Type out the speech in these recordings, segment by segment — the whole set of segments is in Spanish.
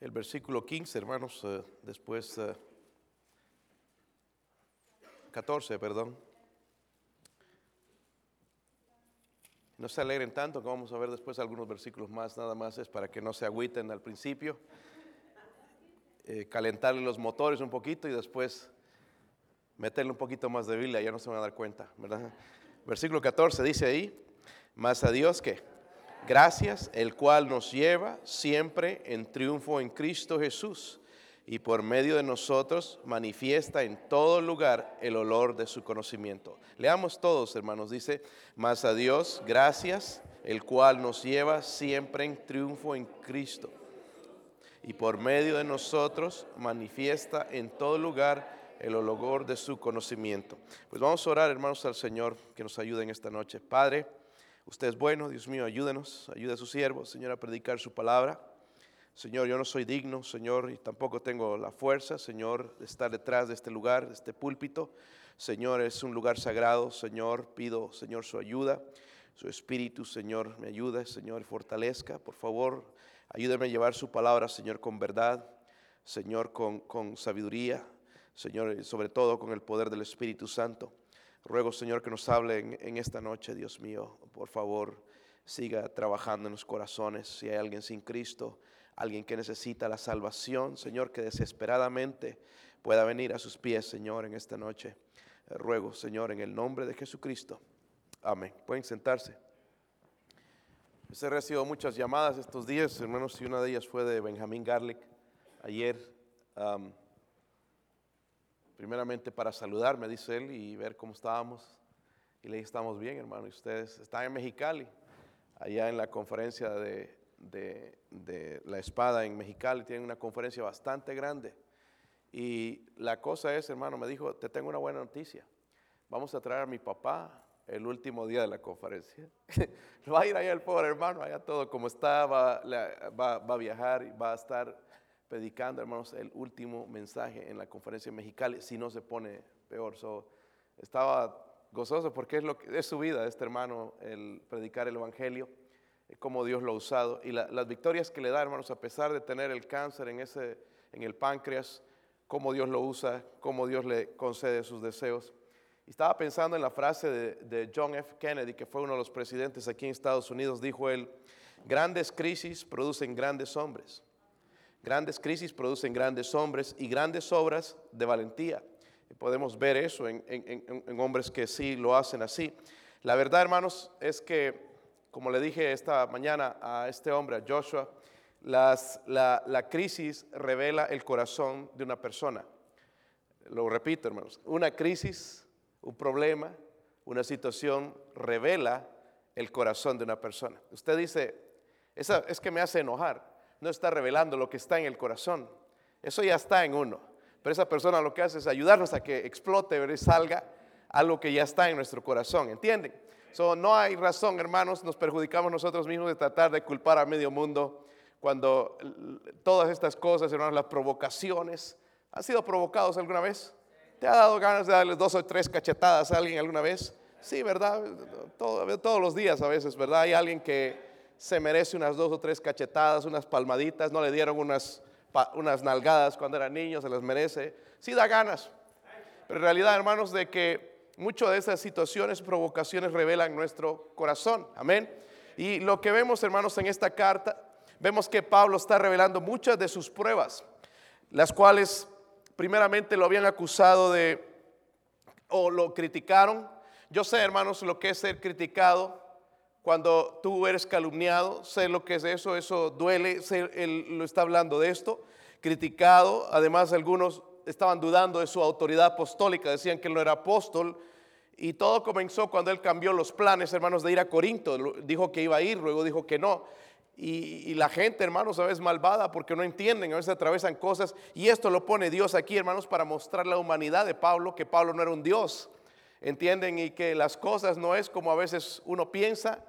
el versículo 15, hermanos, eh, después eh, 14, perdón. No se alegren tanto que vamos a ver después algunos versículos más, nada más es para que no se agüiten al principio, eh, calentarle los motores un poquito y después meterle un poquito más de Biblia, ya no se van a dar cuenta, ¿verdad? Versículo 14 dice ahí, más a Dios que gracias, el cual nos lleva siempre en triunfo en Cristo Jesús y por medio de nosotros manifiesta en todo lugar el olor de su conocimiento. Leamos todos, hermanos, dice, más a Dios, gracias, el cual nos lleva siempre en triunfo en Cristo. Y por medio de nosotros manifiesta en todo lugar el olor de su conocimiento. Pues vamos a orar, hermanos, al Señor que nos ayude en esta noche. Padre, usted es bueno, Dios mío, ayúdenos, ayude a su siervo, Señor, a predicar su palabra. Señor, yo no soy digno, Señor, y tampoco tengo la fuerza, Señor, de estar detrás de este lugar, de este púlpito. Señor, es un lugar sagrado, Señor, pido, Señor, su ayuda, su espíritu, Señor, me ayude, Señor, fortalezca, por favor, ayúdame a llevar su palabra, Señor, con verdad, Señor, con, con sabiduría, Señor, sobre todo con el poder del Espíritu Santo. Ruego, Señor, que nos hable en, esta noche, Dios mío, por favor, siga trabajando en los corazones. Si hay alguien sin Cristo, alguien que necesita la salvación, Señor, que desesperadamente pueda venir a sus pies, Señor, en esta noche. Eh, ruego, Señor, en el nombre de Jesucristo. Amén. Pueden sentarse. He recibido muchas llamadas estos días, hermanos, y una de ellas fue de Benjamín Garlic ayer. Primeramente para saludarme, dice él, y ver cómo estábamos. Y le dije, estamos bien, hermano. Y ustedes están en Mexicali, allá en la conferencia de, de, la espada en Mexicali, tienen una conferencia bastante grande. Y la cosa es, hermano, me dijo, te tengo una buena noticia. Vamos a traer a mi papá el último día de la conferencia. va a ir allá el pobre hermano, allá todo como está, va, va- va a viajar va a estar predicando, hermanos, el último mensaje en la conferencia en Mexicali, si no se pone peor. So, estaba gozoso porque es, lo que, es su vida, este hermano, el predicar el Evangelio, eh, cómo Dios lo ha usado y la- las victorias que le da, hermanos, a pesar de tener el cáncer en, ese, en el páncreas, cómo Dios lo usa, cómo Dios le concede sus deseos. Y estaba pensando en la frase de, de John F. Kennedy, que fue uno de los presidentes aquí en Estados Unidos, dijo él, grandes crisis producen grandes hombres. Grandes crisis producen grandes hombres y grandes obras de valentía. Podemos ver eso en, hombres que sí lo hacen así. La verdad, hermanos, es que, como le dije esta mañana a este hombre, a Joshua, la, la crisis revela el corazón de una persona. Lo repito, hermanos, una crisis, un problema, una situación revela el corazón de una persona. Usted dice, "Esa- es que me hace enojar. No está revelando lo que está en el corazón. Eso ya está en uno. Pero esa persona lo que hace es ayudarnos a que explote ¿verdad? salga algo que ya está en nuestro corazón. ¿Entienden? So, no hay razón, hermanos, nos perjudicamos nosotros mismos de tratar de culpar a medio mundo cuando todas estas cosas, hermanos, las provocaciones, ¿han sido provocados alguna vez? ¿Te ha dado ganas de darles dos o tres cachetadas a alguien alguna vez? Sí, ¿verdad? Todo- todos los días a veces, ¿verdad? Hay alguien que se merece unas dos o tres cachetadas, unas palmaditas, no le dieron unas, unas nalgadas cuando era niño, se las merece. Sí da ganas. Pero en realidad, hermanos, de que muchas de esas situaciones, provocaciones revelan nuestro corazón. Amén. Y lo que vemos, hermanos, en esta carta, vemos que Pablo está revelando muchas de sus pruebas, las cuales primeramente lo habían acusado de, o lo criticaron. Yo sé, hermanos, lo que es ser criticado cuando tú eres calumniado, sé lo que es eso, eso duele, sé- él lo está hablando de esto, criticado, además algunos estaban dudando de su autoridad apostólica, decían que él no era apóstol, y todo comenzó cuando él cambió los planes, hermanos, de ir a Corinto, dijo que iba a ir, luego dijo que no, y, y la gente, hermanos, a veces malvada porque no entienden, a veces atravesan cosas, y esto lo pone Dios aquí, hermanos, para mostrar la humanidad de Pablo, que Pablo no era un Dios, entienden, y que las cosas no es como a veces uno piensa,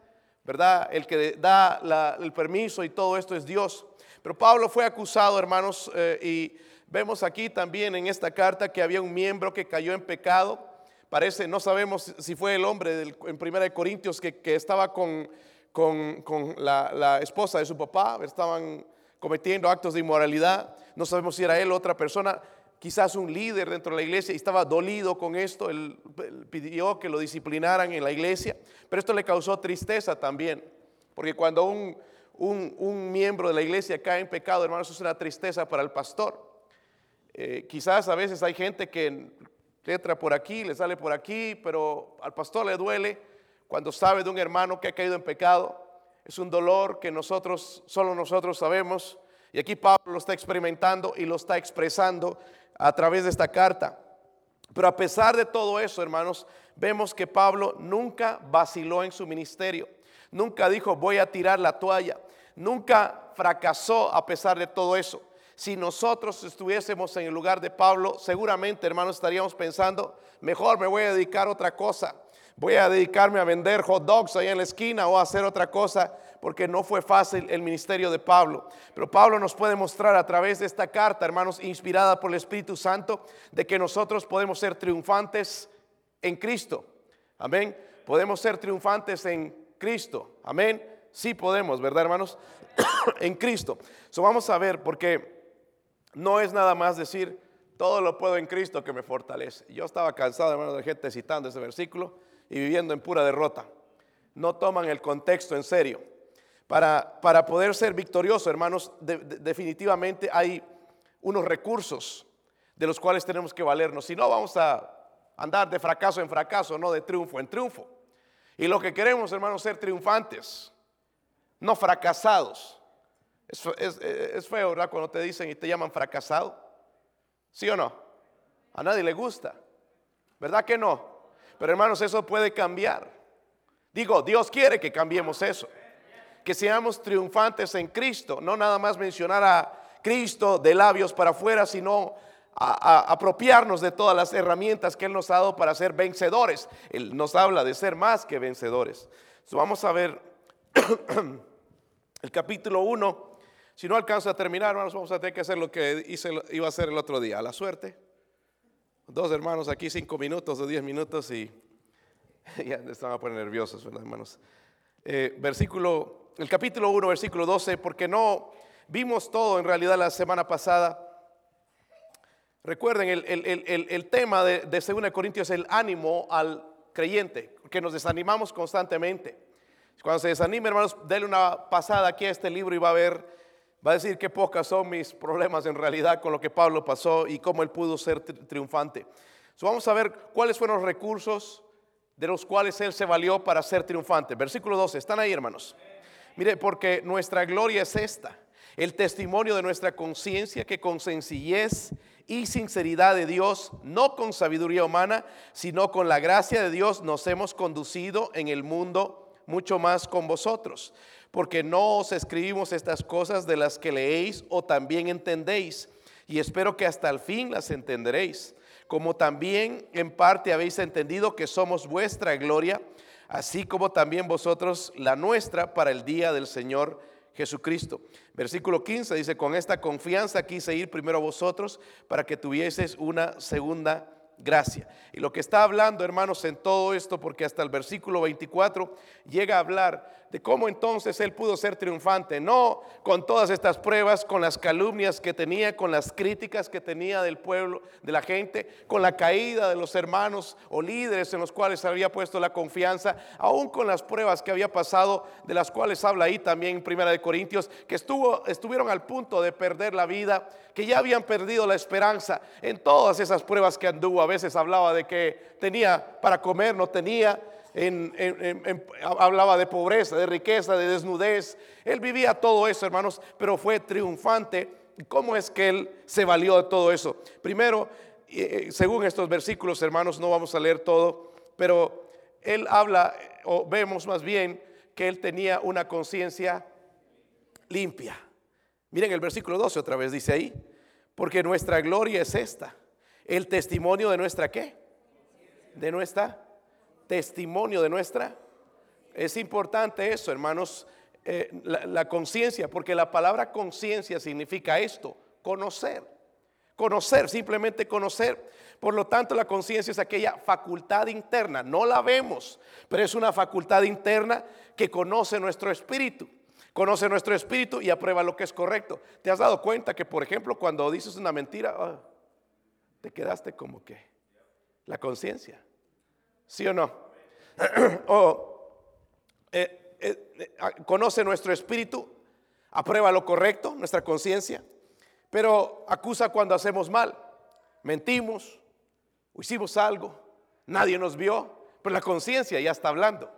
¿verdad? El que da el permiso y todo esto es Dios. Pero Pablo fue acusado, hermanos, eh, y vemos aquí también en esta carta que había un miembro que cayó en pecado. Parece, no sabemos si fue el hombre en Primera de Corintios que, estaba con, con- con la, la esposa de su papá, estaban cometiendo actos de inmoralidad. No sabemos si era él o otra persona, quizás un líder dentro de la iglesia y estaba dolido con esto. Él, pidió que lo disciplinaran en la iglesia, pero esto le causó tristeza también, porque cuando un, un, miembro de la iglesia cae en pecado, hermanos, es una tristeza para el pastor. Eh, quizás a veces hay gente que entra por aquí, le sale por aquí, pero al pastor le duele cuando sabe de un hermano que ha caído en pecado. Es un dolor que nosotros, solo nosotros sabemos. Y aquí Pablo lo está experimentando y lo está expresando a través de esta carta. Pero a pesar de todo eso, hermanos, vemos que Pablo nunca vaciló en su ministerio. Nunca dijo, voy a tirar la toalla. Nunca fracasó a pesar de todo eso. Si nosotros estuviésemos en el lugar de Pablo, seguramente, hermanos, estaríamos pensando, mejor me voy a dedicar a otra cosa voy a dedicarme a vender hot dogs ahí en la esquina o a hacer otra cosa, porque no fue fácil el ministerio de Pablo. Pero Pablo nos puede mostrar a través de esta carta, hermanos, inspirada por el Espíritu Santo, de que nosotros podemos ser triunfantes en Cristo. Amén. Podemos ser triunfantes en Cristo. Amén. Sí podemos, ¿verdad, hermanos? en Cristo. So vamos a ver, porque no es nada más decir, todo lo puedo en Cristo que me fortalece. Yo estaba cansado, hermanos, de gente citando ese versículo y viviendo en pura derrota. No toman el contexto en serio. Para, para poder ser victorioso, hermanos, definitivamente hay unos recursos de los cuales tenemos que valernos. Si no, vamos a andar de fracaso en fracaso, no de triunfo en triunfo. Y lo que queremos, hermanos, ser triunfantes, no fracasados. Es, es, feo, ¿verdad? Cuando te dicen y te llaman fracasado. ¿Sí o no? A nadie le gusta. ¿Verdad que no? Pero hermanos, eso puede cambiar. Digo, Dios quiere que cambiemos eso. Que seamos triunfantes en Cristo. No nada más mencionar a Cristo de labios para afuera, sino apropiarnos de todas las herramientas que Él nos ha dado para ser vencedores. Él nos habla de ser más que vencedores. vamos a ver el capítulo 1. Si no alcanzo a terminar, hermanos, vamos a tener que hacer lo que iba a hacer el otro día. A la suerte dos hermanos aquí cinco minutos o diez minutos y ya están a poner nerviosos, ¿verdad, hermanos? Eh, versículo, el capítulo 1, versículo 12, porque no vimos todo en realidad la semana pasada. Recuerden, el, tema de, de 2 Corintios es el ánimo al creyente, que nos desanimamos constantemente. Cuando se desanime, hermanos, denle una pasada aquí a este libro y va a ver Va a decir que pocas son mis problemas en realidad con lo que Pablo pasó y cómo él pudo ser triunfante. vamos a ver cuáles fueron los recursos de los cuales él se valió para ser triunfante. Versículo 12, están ahí hermanos. Mire, porque nuestra gloria es esta, el testimonio de nuestra conciencia que con sencillez y sinceridad de Dios, no con sabiduría humana, sino con la gracia de Dios, nos hemos conducido en el mundo mucho más con vosotros. Porque no os escribimos estas cosas de las que leéis o también entendéis, y espero que hasta el fin las entenderéis, como también en parte habéis entendido que somos vuestra gloria, así como también vosotros la nuestra para el día del Señor Jesucristo. Versículo 15 dice, con esta confianza quise ir primero a vosotros para que tuvieseis una segunda gracia. Y lo que está hablando, hermanos, en todo esto, porque hasta el versículo 24 llega a hablar de cómo entonces él pudo ser triunfante, no con todas estas pruebas, con las calumnias que tenía, con las críticas que tenía del pueblo, de la gente, con la caída de los hermanos o líderes en los cuales había puesto la confianza, aún con las pruebas que había pasado, de las cuales habla ahí también en Primera de Corintios, que estuvo, estuvieron al punto de perder la vida, que ya habían perdido la esperanza en todas esas pruebas que anduvo. A veces hablaba de que tenía para comer, no tenía hablaba de pobreza, de riqueza, de desnudez. Él vivía todo eso, hermanos, pero fue triunfante. ¿Cómo es que él se valió de todo eso? Primero, eh, según estos versículos, hermanos, no vamos a leer todo, pero él habla, o vemos más bien, que él tenía una conciencia limpia. Miren el versículo 12 otra vez, dice ahí, porque nuestra gloria es esta, el testimonio de nuestra qué? De nuestra testimonio de nuestra. Es importante eso, hermanos, eh, la, conciencia, porque la palabra conciencia significa esto, conocer. Conocer, simplemente conocer. Por lo tanto, la conciencia es aquella facultad interna, no la vemos, pero es una facultad interna que conoce nuestro espíritu. conoce nuestro espíritu y aprueba lo que es correcto. ¿Te has dado cuenta que, por ejemplo, cuando dices una mentira, ah, te quedaste como que la conciencia? ¿Sí o no? o eh, eh, eh, conoce nuestro espíritu, aprueba lo correcto, nuestra conciencia, pero acusa cuando hacemos mal. Mentimos, hicimos algo, nadie nos vio, pero la conciencia ya está hablando.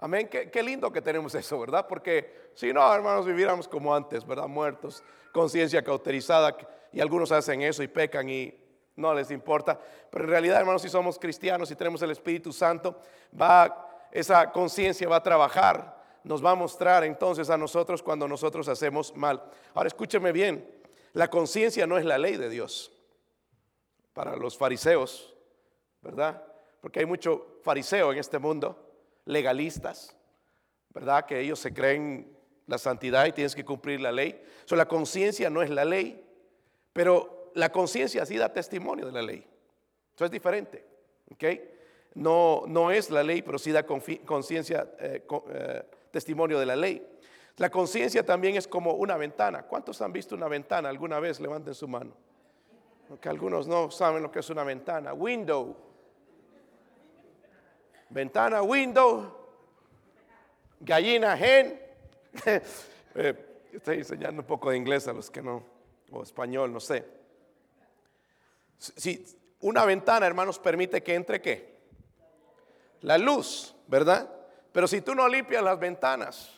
Amén, qué, lindo que tenemos eso, ¿verdad? Porque si no, hermanos, viviéramos como antes, ¿verdad? Muertos, conciencia cauterizada, y algunos hacen eso y pecan y no les importa. Pero en realidad, hermanos, si somos cristianos y tenemos el Espíritu Santo, va, esa conciencia va a trabajar, nos va a mostrar entonces a nosotros cuando nosotros hacemos mal. Ahora escúcheme bien, la conciencia no es la ley de Dios para los fariseos, ¿verdad? Porque hay mucho fariseo en este mundo legalistas, ¿verdad? Que ellos se creen la santidad y tienes que cumplir la ley. La conciencia no es la ley, pero la conciencia sí da testimonio de la ley. Eso es diferente, ¿ok? No, no es la ley, pero sí da conciencia, eh, eh, testimonio de la ley. La conciencia también es como una ventana. ¿Cuántos han visto una ventana alguna vez? Levanten su mano. Porque algunos no saben lo que es una ventana. Window. Ventana, window, gallina, hen. Eh, estoy enseñando un poco de inglés a los que no, o español, no sé. Si una ventana, hermanos, permite que entre qué? La luz, ¿verdad? Pero si tú no limpias las ventanas,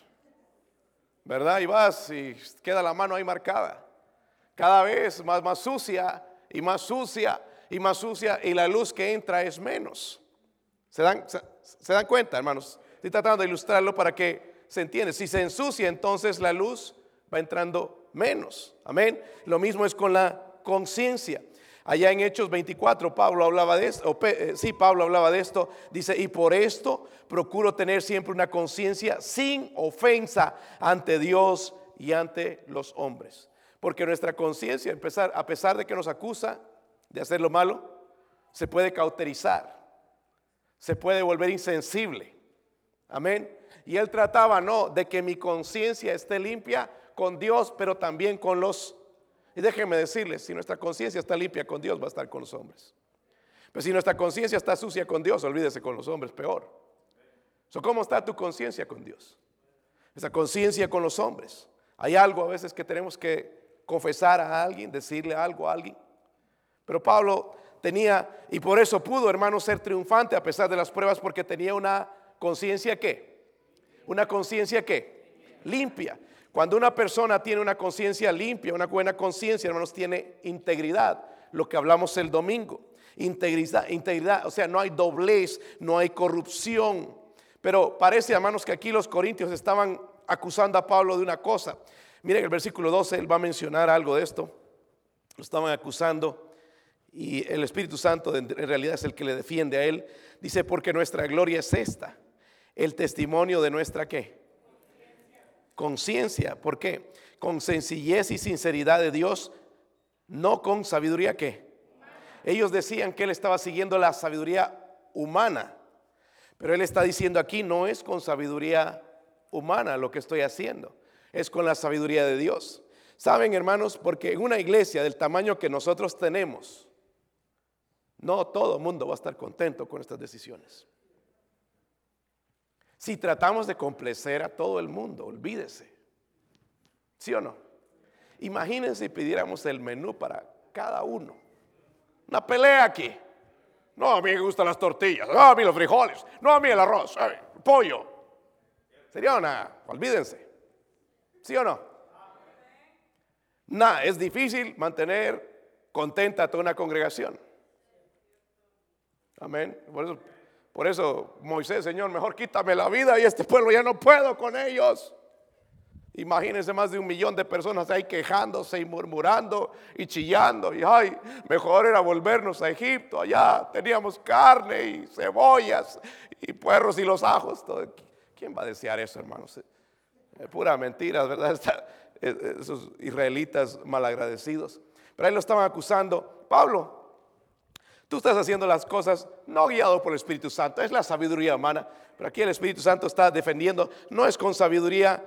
¿verdad? Y vas y queda la mano ahí marcada. Cada vez más, más sucia y más sucia y más sucia y la luz que entra es menos. ¿Se dan, se, dan cuenta, hermanos? Estoy tratando de ilustrarlo para que se entienda. Si se ensucia, entonces la luz va entrando menos. Amén. Lo mismo es con la conciencia. Allá en Hechos 24, Pablo hablaba de esto, eh, sí, Pablo hablaba de esto, dice, y por esto procuro tener siempre una conciencia sin ofensa ante Dios y ante los hombres. Porque nuestra conciencia, a pesar de que nos acusa de hacer lo malo, se puede cauterizar se puede volver insensible. Amén. Y él trataba, no, de que mi conciencia esté limpia con Dios, pero también con los... Y déjenme decirles, si nuestra conciencia está limpia con Dios, va a estar con los hombres. Pero si nuestra conciencia está sucia con Dios, olvídese con los hombres, peor. ¿Cómo está tu conciencia con Dios? Esa conciencia con los hombres. Hay algo a veces que tenemos que confesar a alguien, decirle algo a alguien. Pero Pablo tenía, y por eso pudo, hermano, ser triunfante a pesar de las pruebas, porque tenía una conciencia que, una conciencia que, limpia. Cuando una persona tiene una conciencia limpia, una buena conciencia, hermanos, tiene integridad, lo que hablamos el domingo. Integridad, integridad, o sea, no hay doblez, no hay corrupción. Pero parece, hermanos, que aquí los corintios estaban acusando a Pablo de una cosa. Miren el versículo 12, él va a mencionar algo de esto. Lo estaban acusando y el Espíritu Santo en realidad es el que le defiende a él. Dice, porque nuestra gloria es esta, el testimonio de nuestra qué? Conciencia. ¿Por qué? Con sencillez y sinceridad de Dios, no con sabiduría qué. Ellos decían que él estaba siguiendo la sabiduría humana, pero él está diciendo aquí, no es con sabiduría humana lo que estoy haciendo, es con la sabiduría de Dios. Saben, hermanos, porque en una iglesia del tamaño que nosotros tenemos, no todo el mundo va a estar contento con estas decisiones. Si tratamos de complacer a todo el mundo, olvídese. ¿Sí o no? Imagínense si pidiéramos el menú para cada uno. Una pelea aquí. No, a mí me gustan las tortillas. No, a mí los frijoles. No, a mí el arroz. El pollo. Sería una, olvídense. ¿Sí o no? Nada, es difícil mantener contenta a toda una congregación. Amén. Por eso, Moisés, Señor, mejor quítame la vida y este pueblo ya no puedo con ellos. Imagínense más de un millón de personas ahí quejándose y murmurando y chillando. Y ay, mejor era volvernos a Egipto. Allá teníamos carne y cebollas y puerros y los ajos. ¿Quién va a desear eso, hermanos? Es pura mentira, ¿verdad? Esos israelitas malagradecidos. Pero ahí lo estaban acusando. Pablo, Tú estás haciendo las cosas no guiado por el Espíritu Santo, es la sabiduría humana. Pero aquí el Espíritu Santo está defendiendo, no es con sabiduría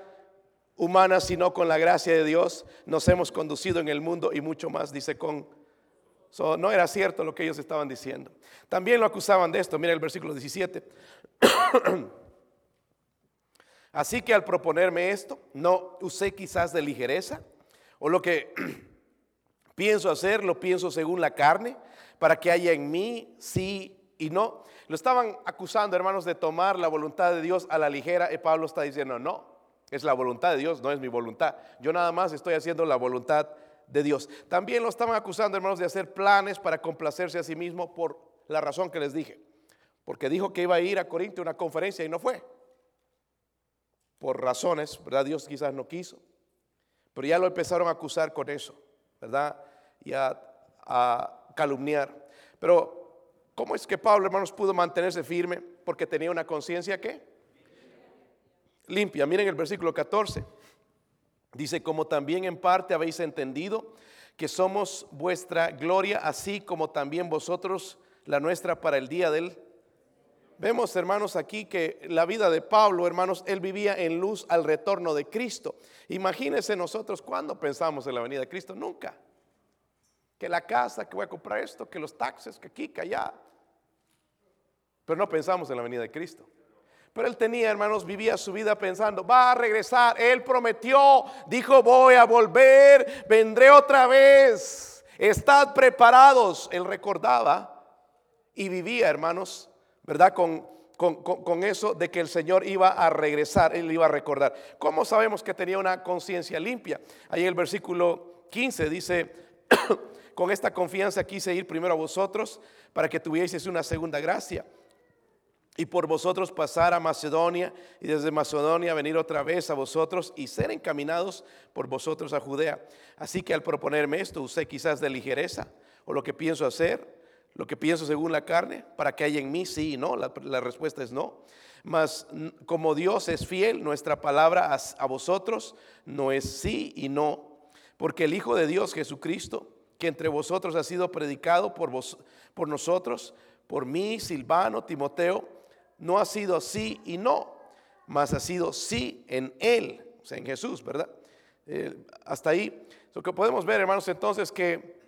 humana, sino con la gracia de Dios nos hemos conducido en el mundo y mucho más, dice con... no era cierto lo que ellos estaban diciendo. También lo acusaban de esto, mira el versículo 17. Así que al proponerme esto, no usé quizás de ligereza, o lo que pienso hacer, lo pienso según la carne, para que haya en mí sí y no. Lo estaban acusando, hermanos, de tomar la voluntad de Dios a la ligera, y Pablo está diciendo, no, es la voluntad de Dios, no es mi voluntad. Yo nada más estoy haciendo la voluntad de Dios. También lo estaban acusando, hermanos, de hacer planes para complacerse a sí mismo por la razón que les dije. Porque dijo que iba a ir a Corinto a una conferencia y no fue. Por razones, ¿verdad? Dios quizás no quiso. Pero ya lo empezaron a acusar con eso, ¿verdad? Y a, a calumniar. Pero, ¿cómo es que Pablo, hermanos, pudo mantenerse firme? Porque tenía una conciencia que limpia. Miren el versículo 14. Dice, como también en parte habéis entendido que somos vuestra gloria, así como también vosotros la nuestra para el día del... Vemos, hermanos, aquí que la vida de Pablo, hermanos, él vivía en luz al retorno de Cristo. Imagínense nosotros cuando pensamos en la venida de Cristo, nunca. Que la casa, que voy a comprar esto, que los taxes, que aquí, que allá. Pero no pensamos en la venida de Cristo. Pero él tenía, hermanos, vivía su vida pensando, va a regresar. Él prometió, dijo, voy a volver, vendré otra vez. Estad preparados. Él recordaba y vivía, hermanos, ¿verdad? Con, con, eso de que el Señor iba a regresar, él iba a recordar. ¿Cómo sabemos que tenía una conciencia limpia? Ahí el versículo 15 dice, con esta confianza quise ir primero a vosotros para que tuvieseis una segunda gracia y por vosotros pasar a Macedonia y desde Macedonia venir otra vez a vosotros y ser encaminados por vosotros a Judea. Así que al proponerme esto, usted quizás de ligereza o lo que pienso hacer, lo que pienso según la carne, para que haya en mí sí y no. La respuesta es no. Mas como Dios es fiel, nuestra palabra a, vosotros no es sí y no. Porque el Hijo de Dios, Jesucristo, que entre vosotros ha sido predicado por, vos, por nosotros, por mí, Silvano, Timoteo, no ha sido sí y no, mas ha sido sí en Él, o sea, en Jesús, ¿verdad? Eh, hasta ahí. Lo que podemos ver, hermanos, entonces que,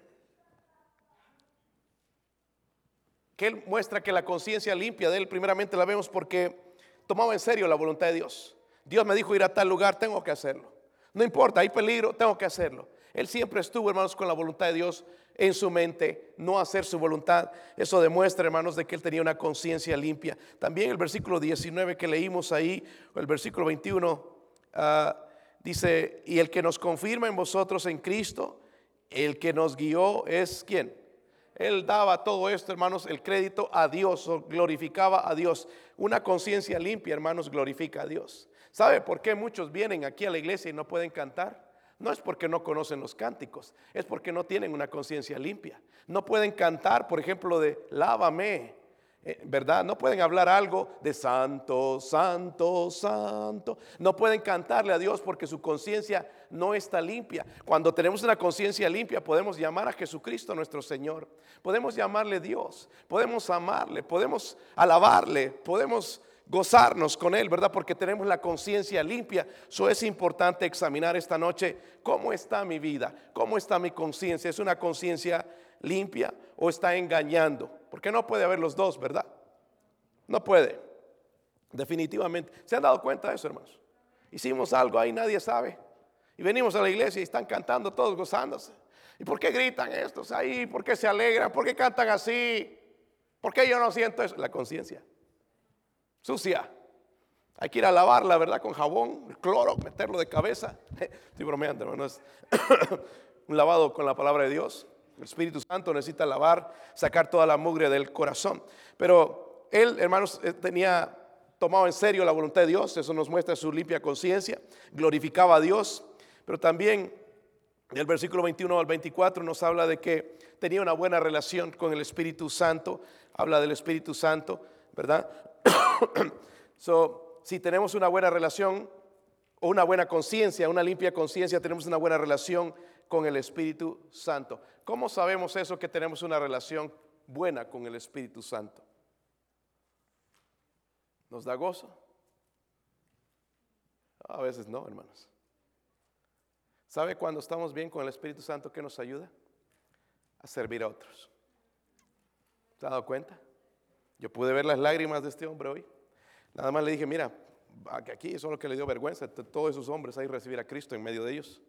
que Él muestra que la conciencia limpia de Él, primeramente la vemos porque tomaba en serio la voluntad de Dios. Dios me dijo ir a tal lugar, tengo que hacerlo. No importa, hay peligro, tengo que hacerlo. Él siempre estuvo, hermanos, con la voluntad de Dios en su mente, no hacer su voluntad. Eso demuestra, hermanos, de que él tenía una conciencia limpia. También el versículo 19 que leímos ahí, el versículo 21, ah, dice, y el que nos confirma en vosotros en Cristo, el que nos guió es quién. Él daba todo esto, hermanos, el crédito a Dios, glorificaba a Dios. Una conciencia limpia, hermanos, glorifica a Dios. ¿Sabe por qué muchos vienen aquí a la iglesia y no pueden cantar? No es porque no conocen los cánticos, es porque no tienen una conciencia limpia. No pueden cantar, por ejemplo, de lávame, eh, ¿verdad? No pueden hablar algo de santo, santo, santo. No pueden cantarle a Dios porque su conciencia no está limpia. Cuando tenemos una conciencia limpia podemos llamar a Jesucristo nuestro Señor. Podemos llamarle Dios, podemos amarle, podemos alabarle, podemos gozarnos con Él, ¿verdad? Porque tenemos la conciencia limpia. Eso es importante examinar esta noche cómo está mi vida, cómo está mi conciencia. ¿Es una conciencia limpia o está engañando? Porque no puede haber los dos, ¿verdad? No puede. Definitivamente. ¿Se han dado cuenta de eso, hermanos? Hicimos algo ahí, nadie sabe. Y venimos a la iglesia y están cantando todos gozándose. ¿Y por qué gritan estos ahí? ¿Por qué se alegran? ¿Por qué cantan así? ¿Por qué yo no siento eso? La conciencia sucia. Hay que ir a lavarla, ¿verdad? Con jabón, cloro, meterlo de cabeza. Estoy bromeando, hermano. Es un lavado con la palabra de Dios. El Espíritu Santo necesita lavar, sacar toda la mugre del corazón. Pero él, hermanos, eh, tenía tomado en serio la voluntad de Dios. Eso nos muestra su limpia conciencia. Glorificaba a Dios. Pero también del versículo 21 al 24 nos habla de que tenía una buena relación con el Espíritu Santo. Habla del Espíritu Santo, ¿verdad? so, si tenemos una buena relación o una buena conciencia, una limpia conciencia, tenemos una buena relación con el Espíritu Santo. ¿Cómo sabemos eso que tenemos una relación buena con el Espíritu Santo? ¿Nos da gozo? A veces no, hermanos. ¿Sabe cuando estamos bien con el Espíritu Santo que nos ayuda? A servir a otros. ¿Se ha dado cuenta? Yo pude ver las lágrimas de este hombre hoy. Nada más le dije, mira, aquí eso es lo que le dio vergüenza, todos esos hombres ahí recibir a Cristo en medio de ellos.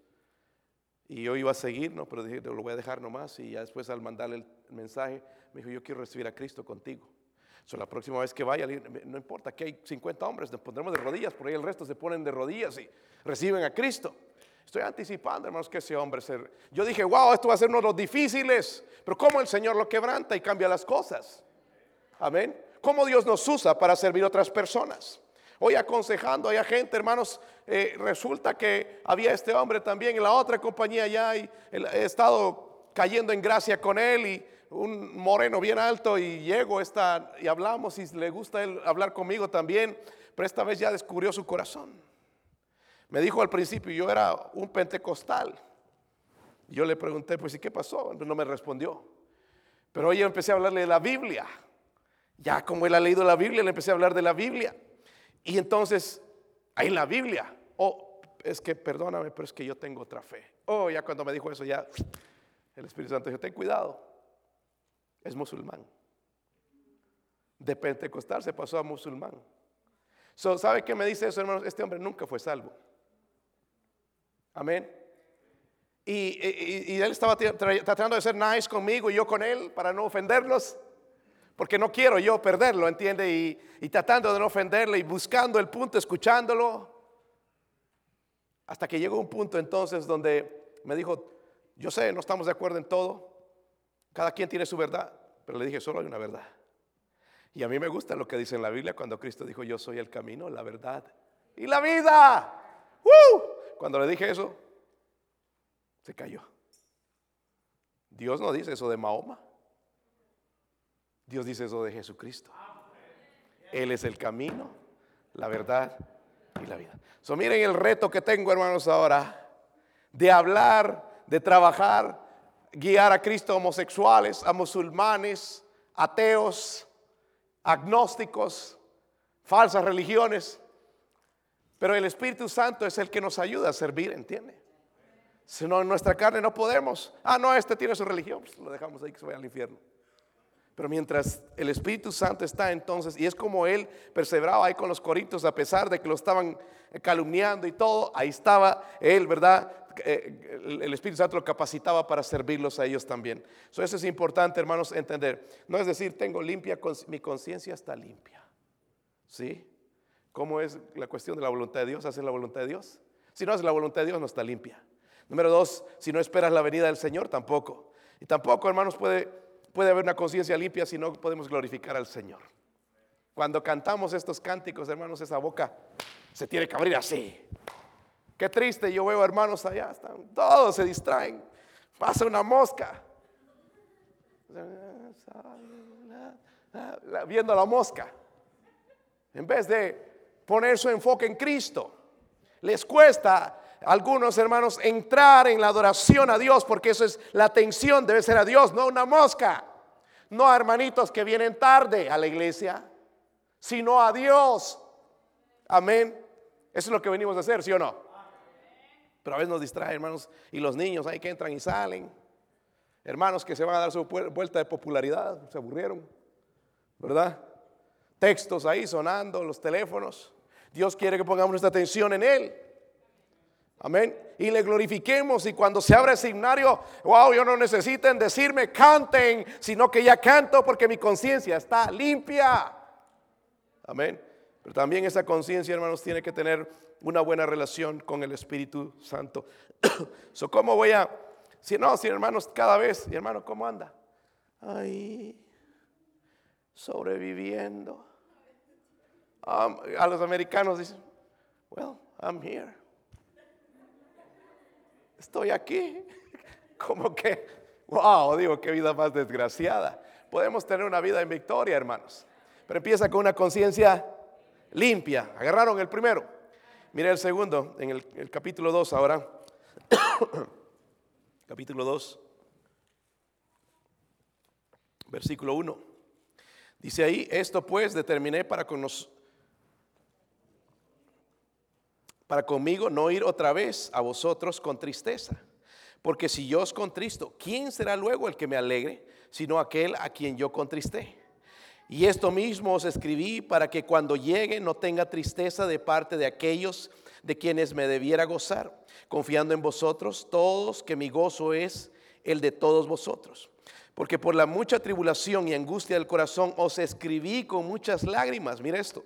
Y yo iba a seguir, ¿no? pero dije, lo voy a dejar nomás. Y ya después al mandarle el mensaje, me dijo, yo quiero recibir a Cristo contigo. So, la próxima vez que vaya, no importa que hay 50 hombres, nos pondremos de rodillas, por ahí el resto se ponen de rodillas y reciben a Cristo. Estoy anticipando, hermanos, que ese hombre se... Yo dije, wow, esto va a ser uno de los difíciles, pero ¿cómo el Señor lo quebranta y cambia las cosas? Amén. ¿Cómo Dios nos usa para servir a otras personas? Hoy aconsejando a gente, hermanos, eh, resulta que había este hombre también en la otra compañía ya y he estado cayendo en gracia con él y un moreno bien alto y llego esta, y hablamos y le gusta él hablar conmigo también, pero esta vez ya descubrió su corazón. Me dijo al principio, yo era un pentecostal. Yo le pregunté, pues, ¿y qué pasó? No me respondió. Pero hoy empecé a hablarle de la Biblia. Ya como él ha leído la Biblia, le empecé a hablar de la Biblia. Y entonces, ahí la Biblia. Oh, es que perdóname, pero es que yo tengo otra fe. Oh, ya cuando me dijo eso, ya el Espíritu Santo dijo, ten cuidado. Es musulmán. De pentecostal se pasó a musulmán. ¿Sabe qué me dice eso, hermanos? Este hombre nunca fue salvo. Amén. Y, y, él estaba tratando de ser nice conmigo y yo con él para no ofenderlos porque no quiero yo perderlo, ¿entiende? Y, tratando de no ofenderle y buscando el punto, escuchándolo. Hasta que llegó un punto entonces donde me dijo, yo sé, no estamos de acuerdo en todo, cada quien tiene su verdad, pero le dije, solo hay una verdad. Y a mí me gusta lo que dice en la Biblia cuando Cristo dijo, yo soy el camino, la verdad y la vida. Cuando le dije eso, se cayó. Dios no dice eso de Mahoma. Dios dice eso de Jesucristo. Él es el camino, la verdad y la vida. So, miren el reto que tengo, hermanos, ahora de hablar, de trabajar, guiar a Cristo a homosexuales, a musulmanes, ateos, agnósticos, falsas religiones. Pero el Espíritu Santo es el que nos ayuda a servir, ¿entiende? Si no, en nuestra carne no podemos. Ah, no, este tiene su religión, pues lo dejamos ahí que se vaya al infierno. Pero mientras el Espíritu Santo está entonces, y es como él perseveraba ahí con los corintios, a pesar de que lo estaban calumniando y todo, ahí estaba él, ¿verdad? Eh, el Espíritu Santo lo capacitaba para servirlos a ellos también. eso es importante, hermanos, entender. No es decir, tengo limpia, mi conciencia está limpia. ¿Sí? ¿Cómo es la cuestión de la voluntad de Dios? ¿Hacer la voluntad de Dios? Si no haces la voluntad de Dios, no está limpia. Número dos, si no esperas la venida del Señor, tampoco. Y tampoco, hermanos, puede puede haber una conciencia limpia si no podemos glorificar al Señor. Cuando cantamos estos cánticos, hermanos, esa boca se tiene que abrir así. Qué triste, yo veo hermanos allá, están, todos se distraen. Pasa una mosca. Viendo la mosca. En vez de poner su enfoque en Cristo. Les cuesta algunos hermanos entrar en la adoración a Dios, porque eso es la atención, debe ser a Dios, no una mosca. No a hermanitos que vienen tarde a la iglesia, sino a Dios. Amén. Eso es lo que venimos a hacer, ¿sí o no? Pero a veces nos distrae, hermanos, y los niños ahí que entran y salen. Hermanos que se van a dar su vuelta de popularidad, se aburrieron, ¿verdad? Textos ahí sonando, los teléfonos. Dios quiere que pongamos nuestra atención en Él. Amén. Y le glorifiquemos. Y cuando se abra el signario, wow, yo no necesiten decirme canten, sino que ya canto porque mi conciencia está limpia. Amén. Pero también esa conciencia, hermanos, tiene que tener una buena relación con el Espíritu Santo. so, ¿Cómo voy a.? Si no, si hermanos, cada vez, y hermano, ¿cómo anda? Ahí, sobreviviendo. a los americanos dicen, well, I'm here estoy aquí. Como que, wow, digo, qué vida más desgraciada. Podemos tener una vida en victoria, hermanos. Pero empieza con una conciencia limpia. Agarraron el primero. Mire el segundo, en el, capítulo 2 ahora. capítulo 2, versículo 1. Dice ahí, esto pues determiné para con nosotros para conmigo no ir otra vez a vosotros con tristeza. Porque si yo os contristo, ¿quién será luego el que me alegre, sino aquel a quien yo contristé? Y esto mismo os escribí para que cuando llegue no tenga tristeza de parte de aquellos de quienes me debiera gozar, confiando en vosotros todos que mi gozo es el de todos vosotros. Porque por la mucha tribulación y angustia del corazón os escribí con muchas lágrimas. Mira esto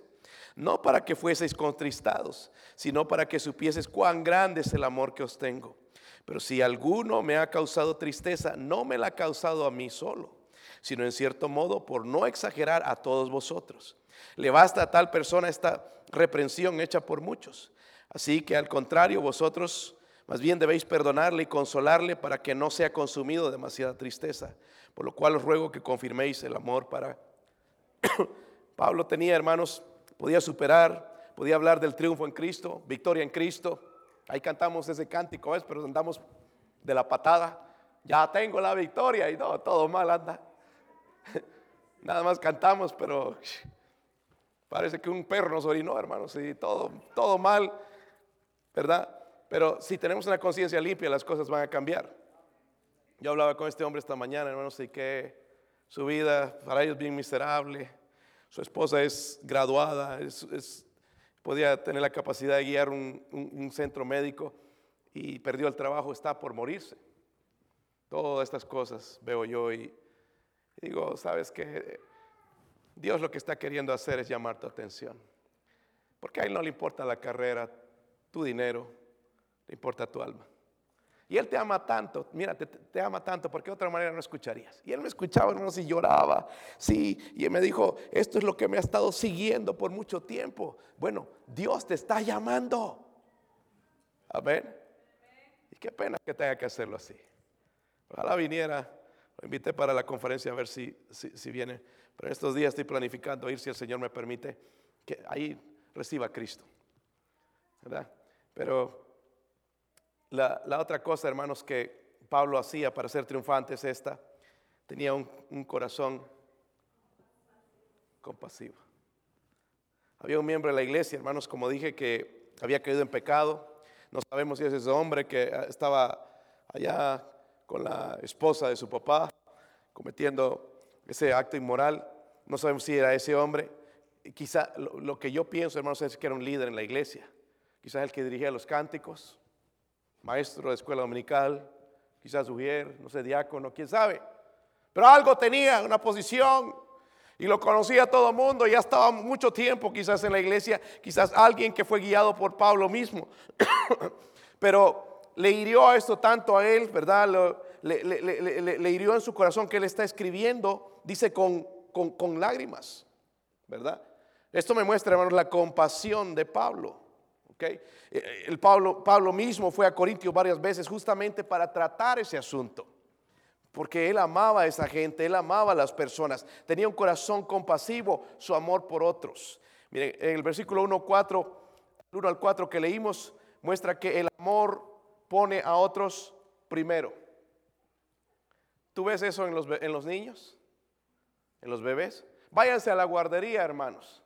no para que fueseis contristados, sino para que supieses cuán grande es el amor que os tengo. Pero si alguno me ha causado tristeza, no me la ha causado a mí solo, sino en cierto modo por no exagerar a todos vosotros. Le basta a tal persona esta reprensión hecha por muchos. Así que al contrario, vosotros más bien debéis perdonarle y consolarle para que no sea consumido demasiada tristeza. Por lo cual os ruego que confirméis el amor para... Pablo tenía, hermanos, podía superar, podía hablar del triunfo en Cristo, victoria en Cristo. Ahí cantamos ese cántico, ¿ves? Pero andamos de la patada. Ya tengo la victoria y no, todo mal anda. Nada más cantamos, pero parece que un perro nos orinó, hermanos, y todo, todo mal, ¿verdad? Pero si tenemos una conciencia limpia, las cosas van a cambiar. Yo hablaba con este hombre esta mañana, hermanos, y que su vida para ellos bien miserable su esposa es graduada, podía tener la capacidad de guiar un, centro médico y perdió el trabajo, está por morirse. Todas estas cosas veo yo y digo, sabes que Dios lo que está queriendo hacer es llamar tu atención. Porque a Él no le importa la carrera, tu dinero, le importa tu alma. Y Él te ama tanto, mira, te, ama tanto, porque de otra manera no escucharías. Y Él me escuchaba, hermanos, y lloraba. Sí, y Él me dijo, esto es lo que me ha estado siguiendo por mucho tiempo. Bueno, Dios te está llamando. Amén. Y qué pena que tenga que hacerlo así. Ojalá viniera, lo invité para la conferencia a ver si, si, viene. Pero estos días estoy planificando ir, si el Señor me permite, que ahí reciba a Cristo. ¿Verdad? Pero la, otra cosa, hermanos, que Pablo hacía para ser triunfante es esta. Tenía un, corazón compasivo. Había un miembro de la iglesia, hermanos, como dije, que había caído en pecado. No sabemos si es ese hombre que estaba allá con la esposa de su papá cometiendo ese acto inmoral. No sabemos si era ese hombre. Quizá lo, lo que yo pienso, hermanos, es que era un líder en la iglesia. Quizás el que dirigía los cánticos maestro de escuela dominical, quizás ujier, no sé, diácono, quién sabe. Pero algo tenía, una posición, y lo conocía todo el mundo, ya estaba mucho tiempo quizás en la iglesia, quizás alguien que fue guiado por Pablo mismo. Pero le hirió esto tanto a él, ¿verdad? le, hirió en su corazón que él está escribiendo, dice con, con, con lágrimas, ¿verdad? Esto me muestra, hermanos, la compasión de Pablo. Eh, el Pablo, Pablo mismo fue a Corintios varias veces justamente para tratar ese asunto. Porque él amaba a esa gente, él amaba a las personas, tenía un corazón compasivo, su amor por otros. Miren, en el versículo 1, 4, 1 al 4 que leímos, muestra que el amor pone a otros primero. ¿Tú ves eso en los niños? ¿En los bebés? Váyanse a la guardería, hermanos.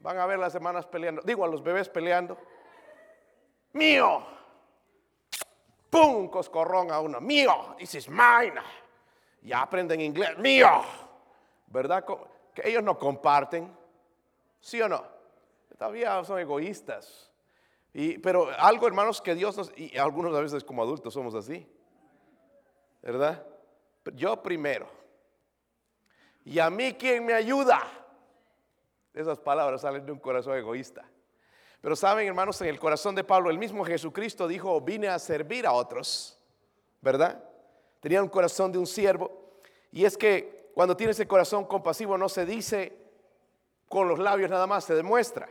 Van a ver las semanas peleando. Digo, a los bebés peleando. Mío. ¡Pum! Coscorrón a uno. Mío. This is mine. Ya aprenden inglés. Mío. ¿Verdad? Que ellos no comparten. ¿Sí o no? Todavía son egoístas. Pero algo, hermanos, que Dios nos... Y algunos a veces como adultos somos así. ¿Verdad? Yo primero. ¿Y a mí quién me ayuda? Esas palabras salen de un corazón egoísta. Pero saben, hermanos, en el corazón de Pablo, el mismo Jesucristo dijo, vine a servir a otros, ¿verdad? Tenía un corazón de un siervo. Y es que cuando tiene ese corazón compasivo no se dice con los labios nada más, se demuestra.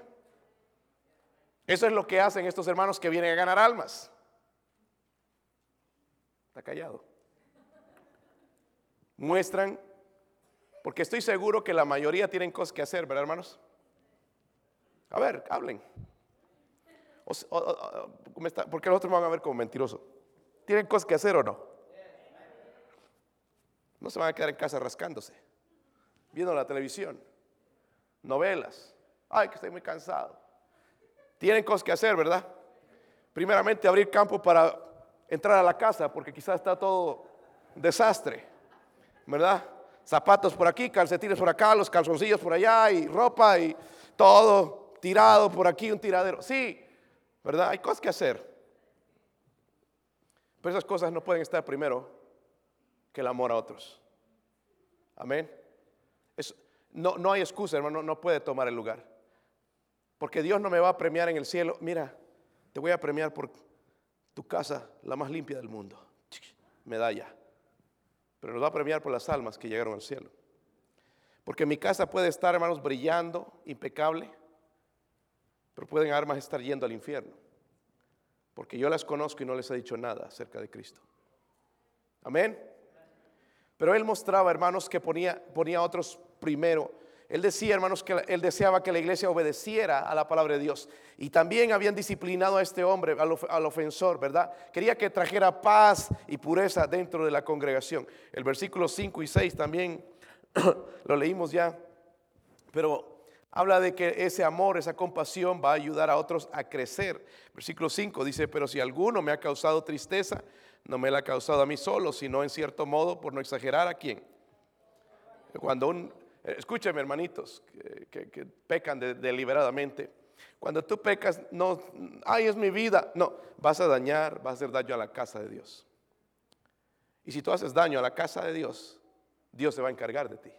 Eso es lo que hacen estos hermanos que vienen a ganar almas. Está callado. Muestran porque estoy seguro que la mayoría tienen cosas que hacer, ¿verdad, hermanos? A ver, hablen. porque los otros me van a ver como mentiroso. ¿Tienen cosas que hacer o no? No se van a quedar en casa rascándose, viendo la televisión, novelas. Ay, que estoy muy cansado. Tienen cosas que hacer, ¿verdad? Primeramente abrir campo para entrar a la casa, porque quizás está todo desastre, ¿verdad? Zapatos por aquí, calcetines por acá, los calzoncillos por allá y ropa y todo tirado por aquí, un tiradero. Sí, ¿verdad? Hay cosas que hacer. Pero esas cosas no pueden estar primero que el amor a otros. Amén. no, no hay excusa, hermano, no puede tomar el lugar. Porque Dios no me va a premiar en el cielo. Mira, te voy a premiar por tu casa, la más limpia del mundo. Medalla. Pero nos va a premiar por las almas que llegaron al cielo. Porque mi casa puede estar, hermanos, brillando, impecable, pero pueden armas estar yendo al infierno. Porque yo las conozco y no les he dicho nada acerca de Cristo. Amén. Pero él mostraba, hermanos, que ponía, ponía a otros primero él decía, hermanos, que él deseaba que la iglesia obedeciera a la palabra de Dios. Y también habían disciplinado a este hombre, al, ofensor, ¿verdad? Quería que trajera paz y pureza dentro de la congregación. El versículo 5 y 6 también lo leímos ya. Pero habla de que ese amor, esa compasión va a ayudar a otros a crecer. Versículo 5 dice, pero si alguno me ha causado tristeza, no me la ha causado a mí solo, sino en cierto modo, por no exagerar, ¿a quién? Cuando un Escúchame, hermanitos, que, pecan deliberadamente. Cuando tú pecas, no, ay, es mi vida. No, vas a dañar, vas a hacer daño a la casa de Dios. Y si tú haces daño a la casa de Dios, Dios se va a encargar de ti.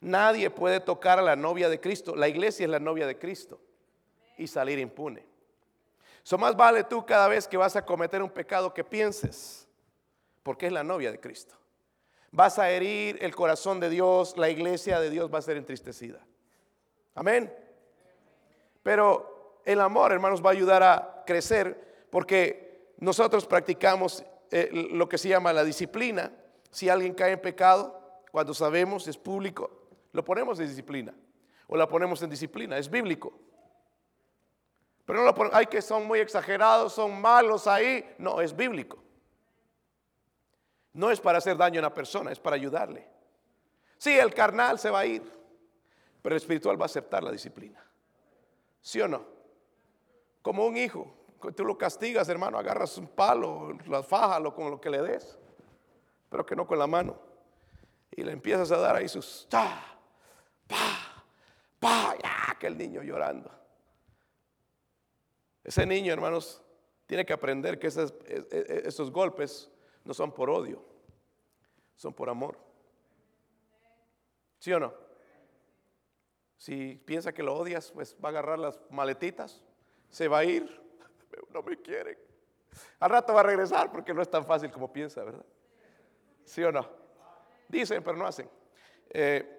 Nadie puede tocar a la novia de Cristo. La iglesia es la novia de Cristo y salir impune. So más vale tú cada vez que vas a cometer un pecado que pienses, porque es la novia de Cristo vas a herir el corazón de Dios, la iglesia de Dios va a ser entristecida. Amén. Pero el amor, hermanos, va a ayudar a crecer porque nosotros practicamos eh, lo que se llama la disciplina. Si alguien cae en pecado, cuando sabemos, es público, lo ponemos en disciplina o la ponemos en disciplina, es bíblico. Pero no lo ponemos, hay que son muy exagerados, son malos ahí, no, es bíblico. No es para hacer daño a una persona, es para ayudarle. Sí, el carnal se va a ir, pero el espiritual va a aceptar la disciplina. ¿Sí o no? Como un hijo, tú lo castigas, hermano, agarras un palo, las fájalo con lo que le des, pero que no con la mano. Y le empiezas a dar ahí sus pa, pa, ya, que el niño llorando. Ese niño, hermanos, tiene que aprender que esos, e, e, esos golpes no son por odio, son por amor. ¿Sí o no? Si piensa que lo odias, pues va a agarrar las maletitas, se va a ir, no me quieren. Al rato va a regresar porque no es tan fácil como piensa, ¿verdad? ¿Sí o no? Dicen, pero no hacen. Eh,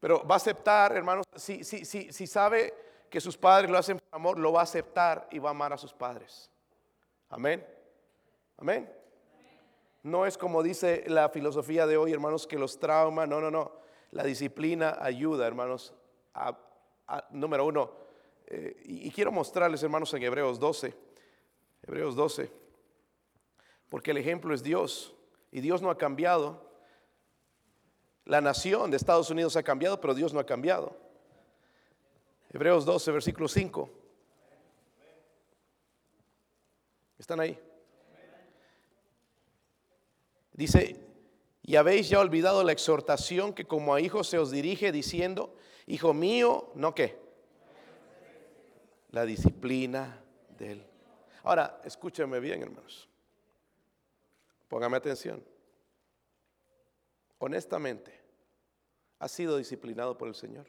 pero va a aceptar, hermanos, si, si, si, si sabe que sus padres lo hacen por amor, lo va a aceptar y va a amar a sus padres. Amén. Amén. No es como dice la filosofía de hoy, hermanos, que los traumas, no, no, no. La disciplina ayuda, hermanos, a, número uno. Eh, y, quiero mostrarles, hermanos, en Hebreos 12, Hebreos 12, porque el ejemplo es Dios y Dios no ha cambiado. La nación de Estados Unidos ha cambiado, pero Dios no ha cambiado. Hebreos 12, versículo 5. ¿Están ahí? Dice, y habéis ya olvidado la exhortación que como a hijos se os dirige diciendo, hijo mío, no qué, la disciplina de él. Ahora, escúchame bien, hermanos. Póngame atención. Honestamente, ¿has sido disciplinado por el Señor?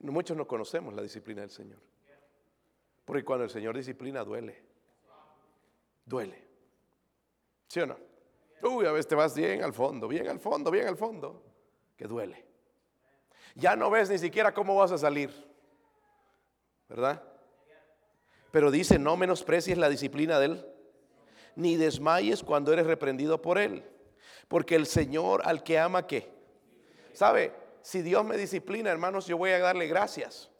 Muchos no conocemos la disciplina del Señor. Porque cuando el Señor disciplina duele duele. ¿Sí o no? Uy, a veces te vas bien al fondo, bien al fondo, bien al fondo, que duele. Ya no ves ni siquiera cómo vas a salir, ¿verdad? Pero dice, no menosprecies la disciplina de Él, ni desmayes cuando eres reprendido por Él, porque el Señor al que ama, ¿qué? ¿Sabe? Si Dios me disciplina, hermanos, yo voy a darle gracias.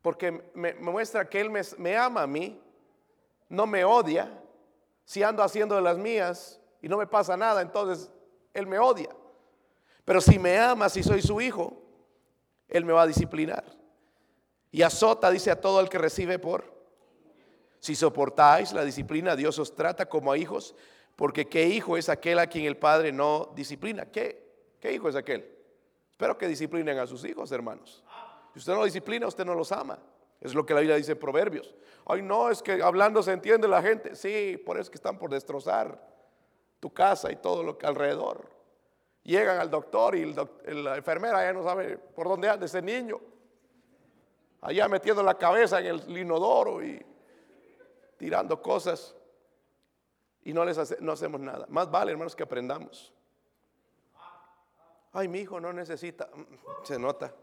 Porque me, muestra que Él me, me ama a mí no me odia, si ando haciendo de las mías y no me pasa nada, entonces Él me odia. Pero si me ama, si soy su hijo, Él me va a disciplinar. Y azota, dice a todo el que recibe por. Si soportáis la disciplina, Dios os trata como a hijos, porque ¿qué hijo es aquel a quien el Padre no disciplina? ¿Qué, qué hijo es aquel? Espero que disciplinen a sus hijos, hermanos. Si usted no disciplina, usted no los ama. Es lo que la Biblia dice en Proverbios. Ay, no, es que hablando se entiende la gente. Sí, por eso es que están por destrozar tu casa y todo lo que alrededor. Llegan al doctor y la enfermera ya no sabe por dónde anda ese niño. Allá metiendo la cabeza en el linodoro y tirando cosas. Y no les no hacemos nada. Más vale, hermanos, que aprendamos. Ay, mi hijo no necesita. Se nota.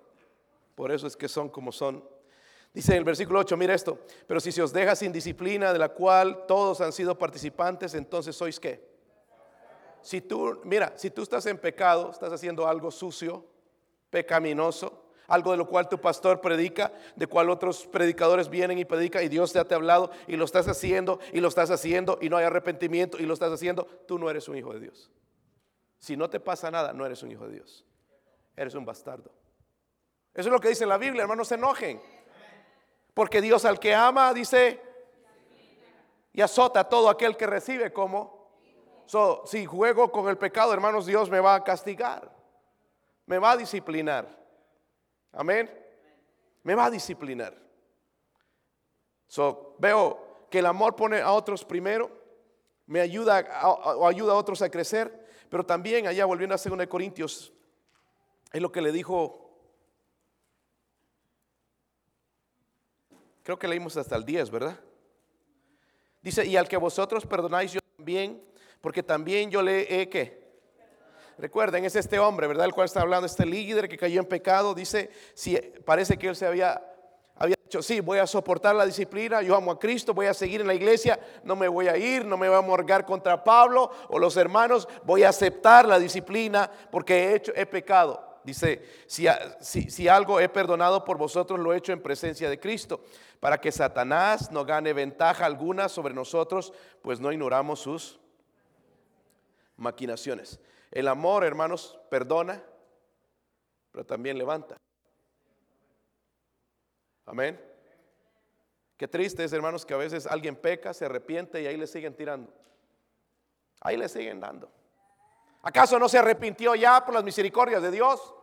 Por eso es que son como son. Dice en el versículo 8, mira esto, pero si se os deja sin disciplina de la cual todos han sido participantes, entonces sois qué? Si tú, mira, si tú estás en pecado, estás haciendo algo sucio, pecaminoso, algo de lo cual tu pastor predica, de cual otros predicadores vienen y predican y Dios te ha hablado y lo estás haciendo y lo estás haciendo y no hay arrepentimiento y lo estás haciendo, tú no eres un hijo de Dios. Si no te pasa nada, no eres un hijo de Dios. Eres un bastardo. Eso es lo que dice la Biblia, hermanos, se enojen. Porque Dios al que ama, dice, y azota a todo aquel que recibe como. si juego con el pecado, hermanos, Dios me va a castigar. Me va a disciplinar. Amén. Me va a disciplinar. So, veo que el amor pone a otros primero, me ayuda o ayuda a otros a crecer, pero también allá volviendo a 2 Corintios, es lo que le dijo Creo que leímos hasta el 10, ¿verdad? Dice, y al que vosotros perdonáis yo también, porque también yo le he que. Recuerden, es este hombre, ¿verdad? El cual está hablando, este líder que cayó en pecado. Dice, si parece que él se había, había dicho, sí, voy a soportar la disciplina, yo amo a Cristo, voy a seguir en la iglesia, no me voy a ir, no me voy a morgar contra Pablo o los hermanos, voy a aceptar la disciplina porque he hecho, he pecado. Dice, si, si, algo he perdonado por vosotros, lo he hecho en presencia de Cristo, para que Satanás no gane ventaja alguna sobre nosotros, pues no ignoramos sus maquinaciones. El amor, hermanos, perdona, pero también levanta. Amén. Qué triste es, hermanos, que a veces alguien peca, se arrepiente y ahí le siguen tirando. Ahí le siguen dando. ¿Acaso no se arrepintió ya por las misericordias de Dios?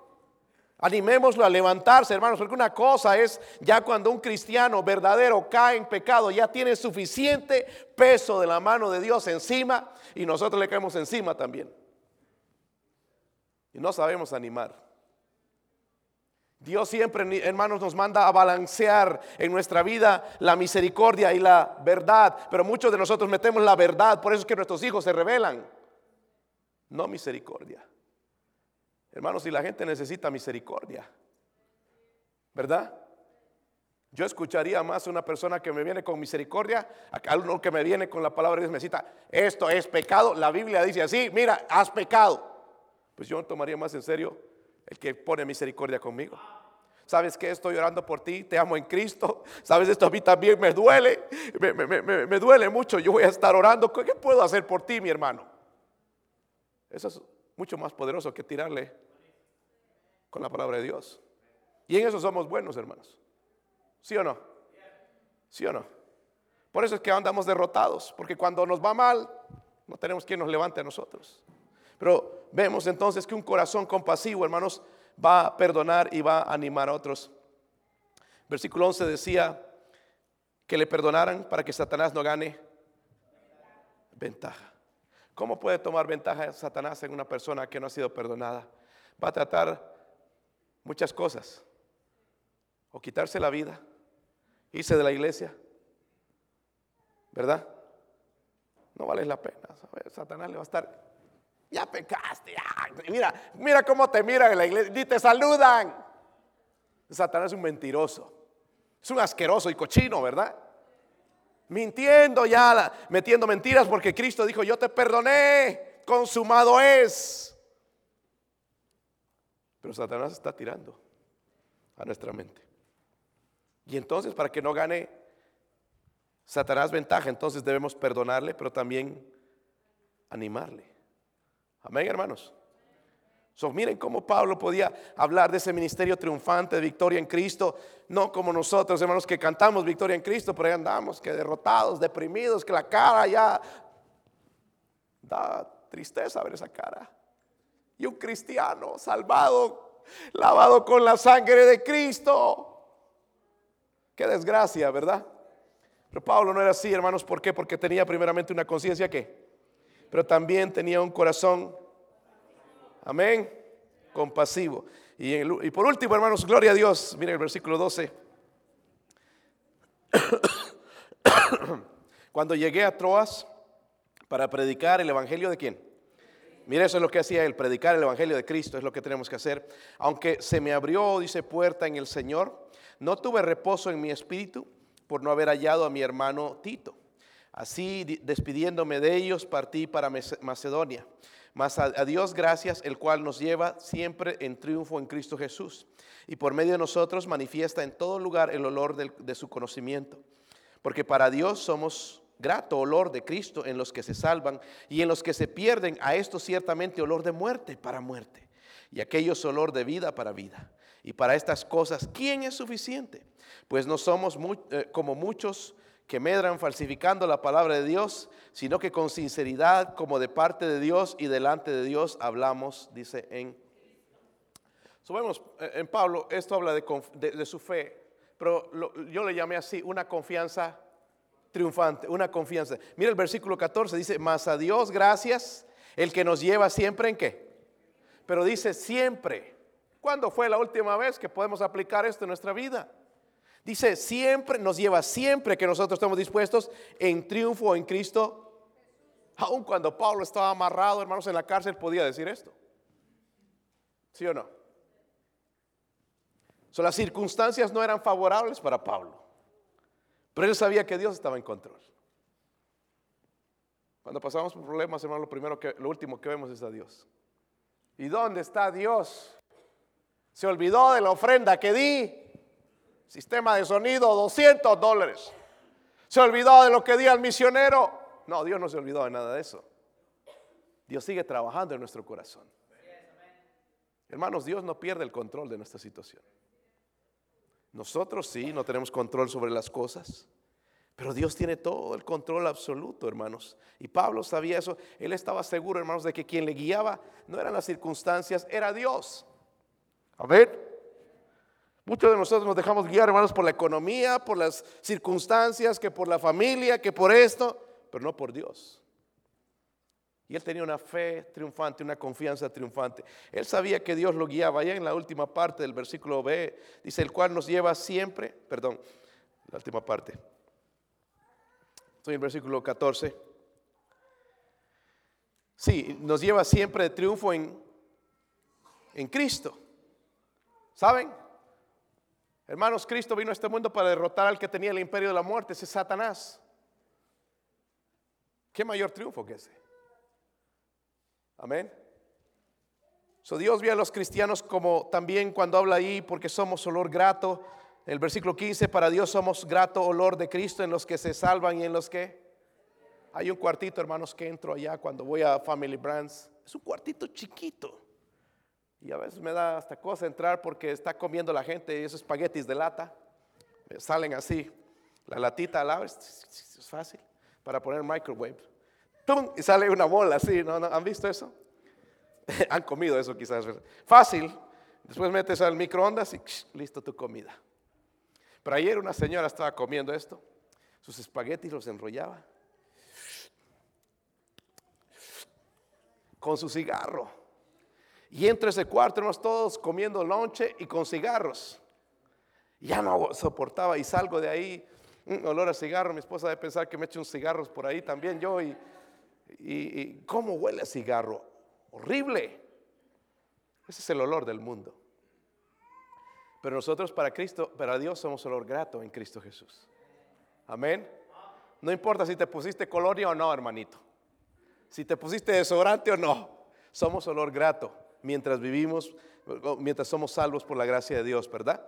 Animémoslo a levantarse, hermanos, porque una cosa es ya cuando un cristiano verdadero cae en pecado, ya tiene suficiente peso de la mano de Dios encima y nosotros le caemos encima también. Y no sabemos animar. Dios siempre, hermanos, nos manda a balancear en nuestra vida la misericordia y la verdad, pero muchos de nosotros metemos la verdad, por eso es que nuestros hijos se rebelan no misericordia. Hermanos, si la gente necesita misericordia, ¿verdad? Yo escucharía más a una persona que me viene con misericordia a uno que me viene con la palabra de Dios me cita, esto es pecado. La Biblia dice así, mira, has pecado. Pues yo tomaría más en serio el que pone misericordia conmigo. ¿Sabes que Estoy orando por ti, te amo en Cristo. ¿Sabes esto? A mí también me duele, me, me duele mucho. Yo voy a estar orando. ¿Qué puedo hacer por ti, mi hermano? Eso es mucho más poderoso que tirarle con la palabra de Dios. Y en eso somos buenos, hermanos. ¿Sí o no? ¿Sí o no? Por eso es que andamos derrotados, porque cuando nos va mal, no tenemos quien nos levante a nosotros. Pero vemos entonces que un corazón compasivo, hermanos, va a perdonar y va a animar a otros. Versículo 11 decía que le perdonaran para que Satanás no gane ventaja. ¿Cómo puede tomar ventaja Satanás en una persona que no ha sido perdonada? Va a tratar muchas cosas. O quitarse la vida, irse de la iglesia. ¿Verdad? No vale la pena. Satanás le va a estar, ya pecaste, Mira, mira cómo te miran en la iglesia, ni te saludan. Satanás es un mentiroso. Es un asqueroso y cochino, ¿verdad? Mintiendo ya, metiendo mentiras porque Cristo dijo, yo te perdoné, consumado es. Pero Satanás está tirando a nuestra mente. Y entonces, para que no gane Satanás ventaja, entonces debemos perdonarle, pero también animarle. Amén, hermanos. Miren cómo Pablo podía hablar de ese ministerio triunfante de victoria en Cristo, no como nosotros, hermanos, que cantamos victoria en Cristo, pero ahí andamos, que derrotados, deprimidos, que la cara ya da tristeza ver esa cara. Y un cristiano salvado, lavado con la sangre de Cristo. Qué desgracia, ¿verdad? Pero Pablo no era así, hermanos, ¿por qué? Porque tenía primeramente una conciencia que, pero también tenía un corazón, amén, compasivo. Y, por último, hermanos, gloria a Dios, miren el versículo 12. Cuando llegué a Troas para predicar el evangelio de quién? Mira, eso es lo que hacía él, predicar el Evangelio de Cristo, es lo que tenemos que hacer. Aunque se me abrió, dice, puerta en el Señor, no tuve reposo en mi espíritu por no haber hallado a mi hermano Tito. Así, despidiéndome de ellos, partí para Macedonia. Mas a, Dios gracias, el cual nos lleva siempre en triunfo en Cristo Jesús. Y por medio de nosotros manifiesta en todo lugar el olor de su conocimiento. Porque para Dios somos grato olor de Cristo en los que se salvan y en los que se pierden, a esto ciertamente olor de muerte para muerte y aquellos olor de vida para vida. Y para estas cosas, ¿quién es suficiente? Pues no somos eh, como muchos que medran falsificando la palabra de Dios, sino que con sinceridad, como de parte de Dios y delante de Dios, hablamos, dice en... Eh, en Pablo, esto habla de, su fe, pero yo le llamé así, una confianza triunfante, una confianza. Mira el versículo 14, dice, mas a Dios gracias, el que nos lleva siempre en qué. Pero dice siempre. ¿Cuándo fue la última vez que podemos aplicar esto en nuestra vida? Dice siempre, nos lleva siempre que nosotros estamos dispuestos en triunfo en Cristo. Aun cuando Pablo estaba amarrado, hermanos, en la cárcel, podía decir esto. ¿Sí o no? Las circunstancias no eran favorables para Pablo. Pero él sabía que Dios estaba en control. Cuando pasamos por problemas, hermano, lo primero que, lo último que vemos es a Dios. ¿Y dónde está Dios? Se olvidó de la ofrenda que di. Sistema de sonido, 200 dólares. Se olvidó de lo que di al misionero. No, Dios no se olvidó de nada de eso. Dios sigue trabajando en nuestro corazón. Hermanos, Dios no pierde el control de nuestra situación. Nosotros sí, no tenemos control sobre las cosas, pero Dios tiene todo el control absoluto, hermanos. Y Pablo sabía eso. Él estaba seguro, hermanos, de que quien le guiaba no eran las circunstancias, era Dios. A ver. Muchos de nosotros nos dejamos guiar, hermanos, por la economía, por las circunstancias, que por la familia, que por esto, pero no por Dios. Y él tenía una fe triunfante, una confianza triunfante. Él sabía que Dios lo guiaba. Allá en la última parte del versículo B, dice, el cual nos lleva siempre, perdón, la última parte. Estoy en el versículo 14. Sí, nos lleva siempre de triunfo en, en Cristo. ¿Saben? Hermanos, Cristo vino a este mundo para derrotar al que tenía el imperio de la muerte, ese Satanás. ¿Qué mayor triunfo que ese? Amén. So Dios ve a los cristianos como también cuando habla ahí, porque somos olor grato. El versículo 15, para Dios somos grato olor de Cristo en los que se salvan y en los que... Hay un cuartito, hermanos, que entro allá cuando voy a Family Brands. Es un cuartito chiquito. Y a veces me da hasta cosa entrar porque está comiendo la gente esos espaguetis de lata. Salen así. La latita al es fácil para poner microwave y sale una bola así, ¿no? ¿Han visto eso? Han comido eso quizás. Fácil. Después metes al microondas y listo tu comida. Pero ayer una señora estaba comiendo esto. Sus espaguetis los enrollaba. Con su cigarro. Y entre ese cuarto éramos todos comiendo lonche y con cigarros. Ya no soportaba y salgo de ahí, un olor a cigarro. Mi esposa debe pensar que me echo unos cigarros por ahí también yo y y, cómo huele a cigarro. Horrible. Ese es el olor del mundo. Pero nosotros para Cristo, para Dios somos olor grato en Cristo Jesús. Amén. No importa si te pusiste colonia o no, hermanito. Si te pusiste desodorante o no. Somos olor grato mientras vivimos, mientras somos salvos por la gracia de Dios, ¿verdad?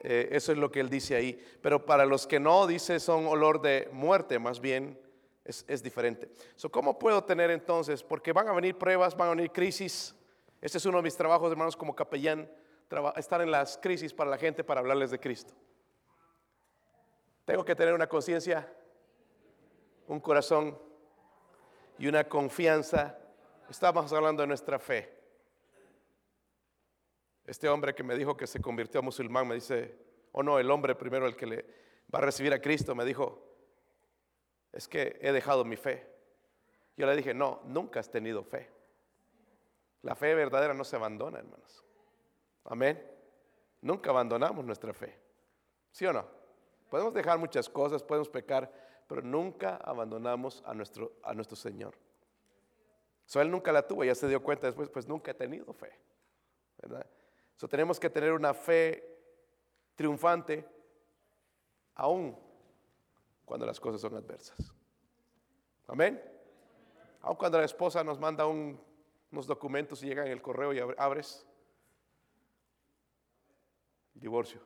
Eh, eso es lo que él dice ahí. Pero para los que no, dice son olor de muerte, más bien es, diferente. So, ¿Cómo puedo tener entonces? Porque van a venir pruebas, van a venir crisis. Este es uno de mis trabajos, hermanos, como capellán, estar en las crisis para la gente para hablarles de Cristo. Tengo que tener una conciencia, un corazón y una confianza. Estamos hablando de nuestra fe. Este hombre que me dijo que se convirtió a musulmán me dice, o no, el hombre primero el que le va a recibir a Cristo me dijo, es que he dejado mi fe. Yo le dije, no, nunca has tenido fe. La fe verdadera no se abandona, hermanos. Amén. Nunca abandonamos nuestra fe. ¿Sí o no? Podemos dejar muchas cosas, podemos pecar, pero nunca abandonamos a nuestro, a nuestro Señor. So, él nunca la tuvo, ya se dio cuenta después, pues nunca he tenido fe. ¿verdad? So, tenemos que tener una fe triunfante aún cuando las cosas son adversas. Amén. Aún cuando la esposa nos manda unos documentos y llegan en el correo y abres. Divorcio.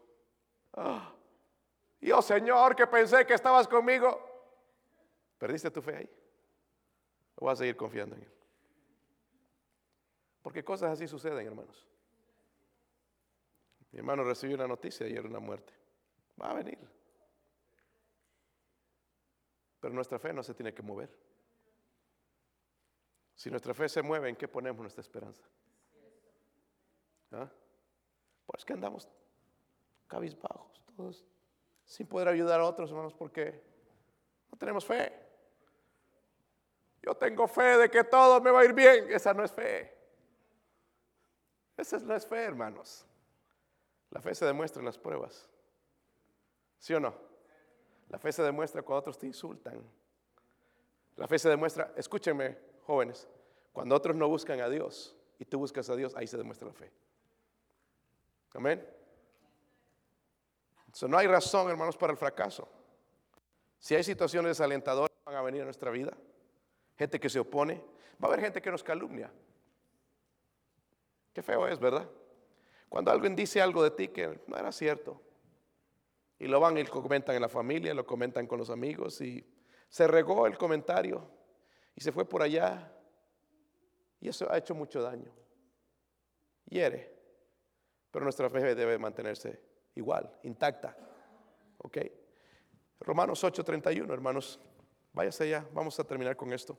Ah, yo, Señor, que pensé que estabas conmigo. ¿Perdiste tu fe ahí? ¿O vas a seguir confiando en Él? Porque cosas así suceden, hermanos. Mi hermano recibió una noticia ayer una muerte. Va a venir. Pero nuestra fe no se tiene que mover. Si nuestra fe se mueve, ¿en qué ponemos nuestra esperanza? ¿Ah? Pues que andamos cabizbajos, todos, sin poder ayudar a otros hermanos, porque no tenemos fe. Yo tengo fe de que todo me va a ir bien. Esa no es fe. Esa no es fe, hermanos. La fe se demuestra en las pruebas. ¿Sí o no? La fe se demuestra cuando otros te insultan. La fe se demuestra, escúchenme, jóvenes, cuando otros no buscan a Dios y tú buscas a Dios, ahí se demuestra la fe. Amén. no hay razón, hermanos, para el fracaso. Si hay situaciones desalentadoras, van a venir a nuestra vida. Gente que se opone. Va a haber gente que nos calumnia. Qué feo es, ¿verdad? Cuando alguien dice algo de ti que no era cierto. Y lo van y lo comentan en la familia, lo comentan con los amigos y se regó el comentario y se fue por allá. Y eso ha hecho mucho daño. Hiere. Pero nuestra fe debe mantenerse igual, intacta. ¿Ok? Romanos 8:31, hermanos. Váyase allá, vamos a terminar con esto.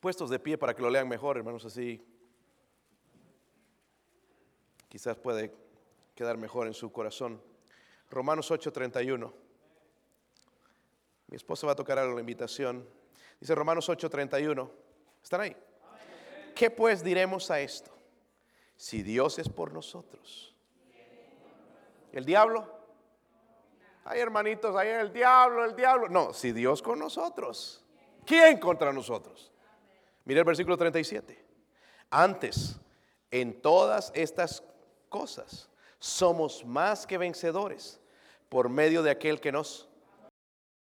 Puestos de pie para que lo lean mejor, hermanos, así quizás puede quedar mejor en su corazón. Romanos 8:31. Mi esposa va a tocar a la invitación. Dice Romanos 8:31. ¿Están ahí? ¿Qué pues diremos a esto? Si Dios es por nosotros. ¿El diablo? Ay, hermanitos, ahí el diablo, el diablo. No, si Dios con nosotros. ¿Quién contra nosotros? Mire el versículo 37. Antes, en todas estas cosas. Somos más que vencedores por medio de aquel que nos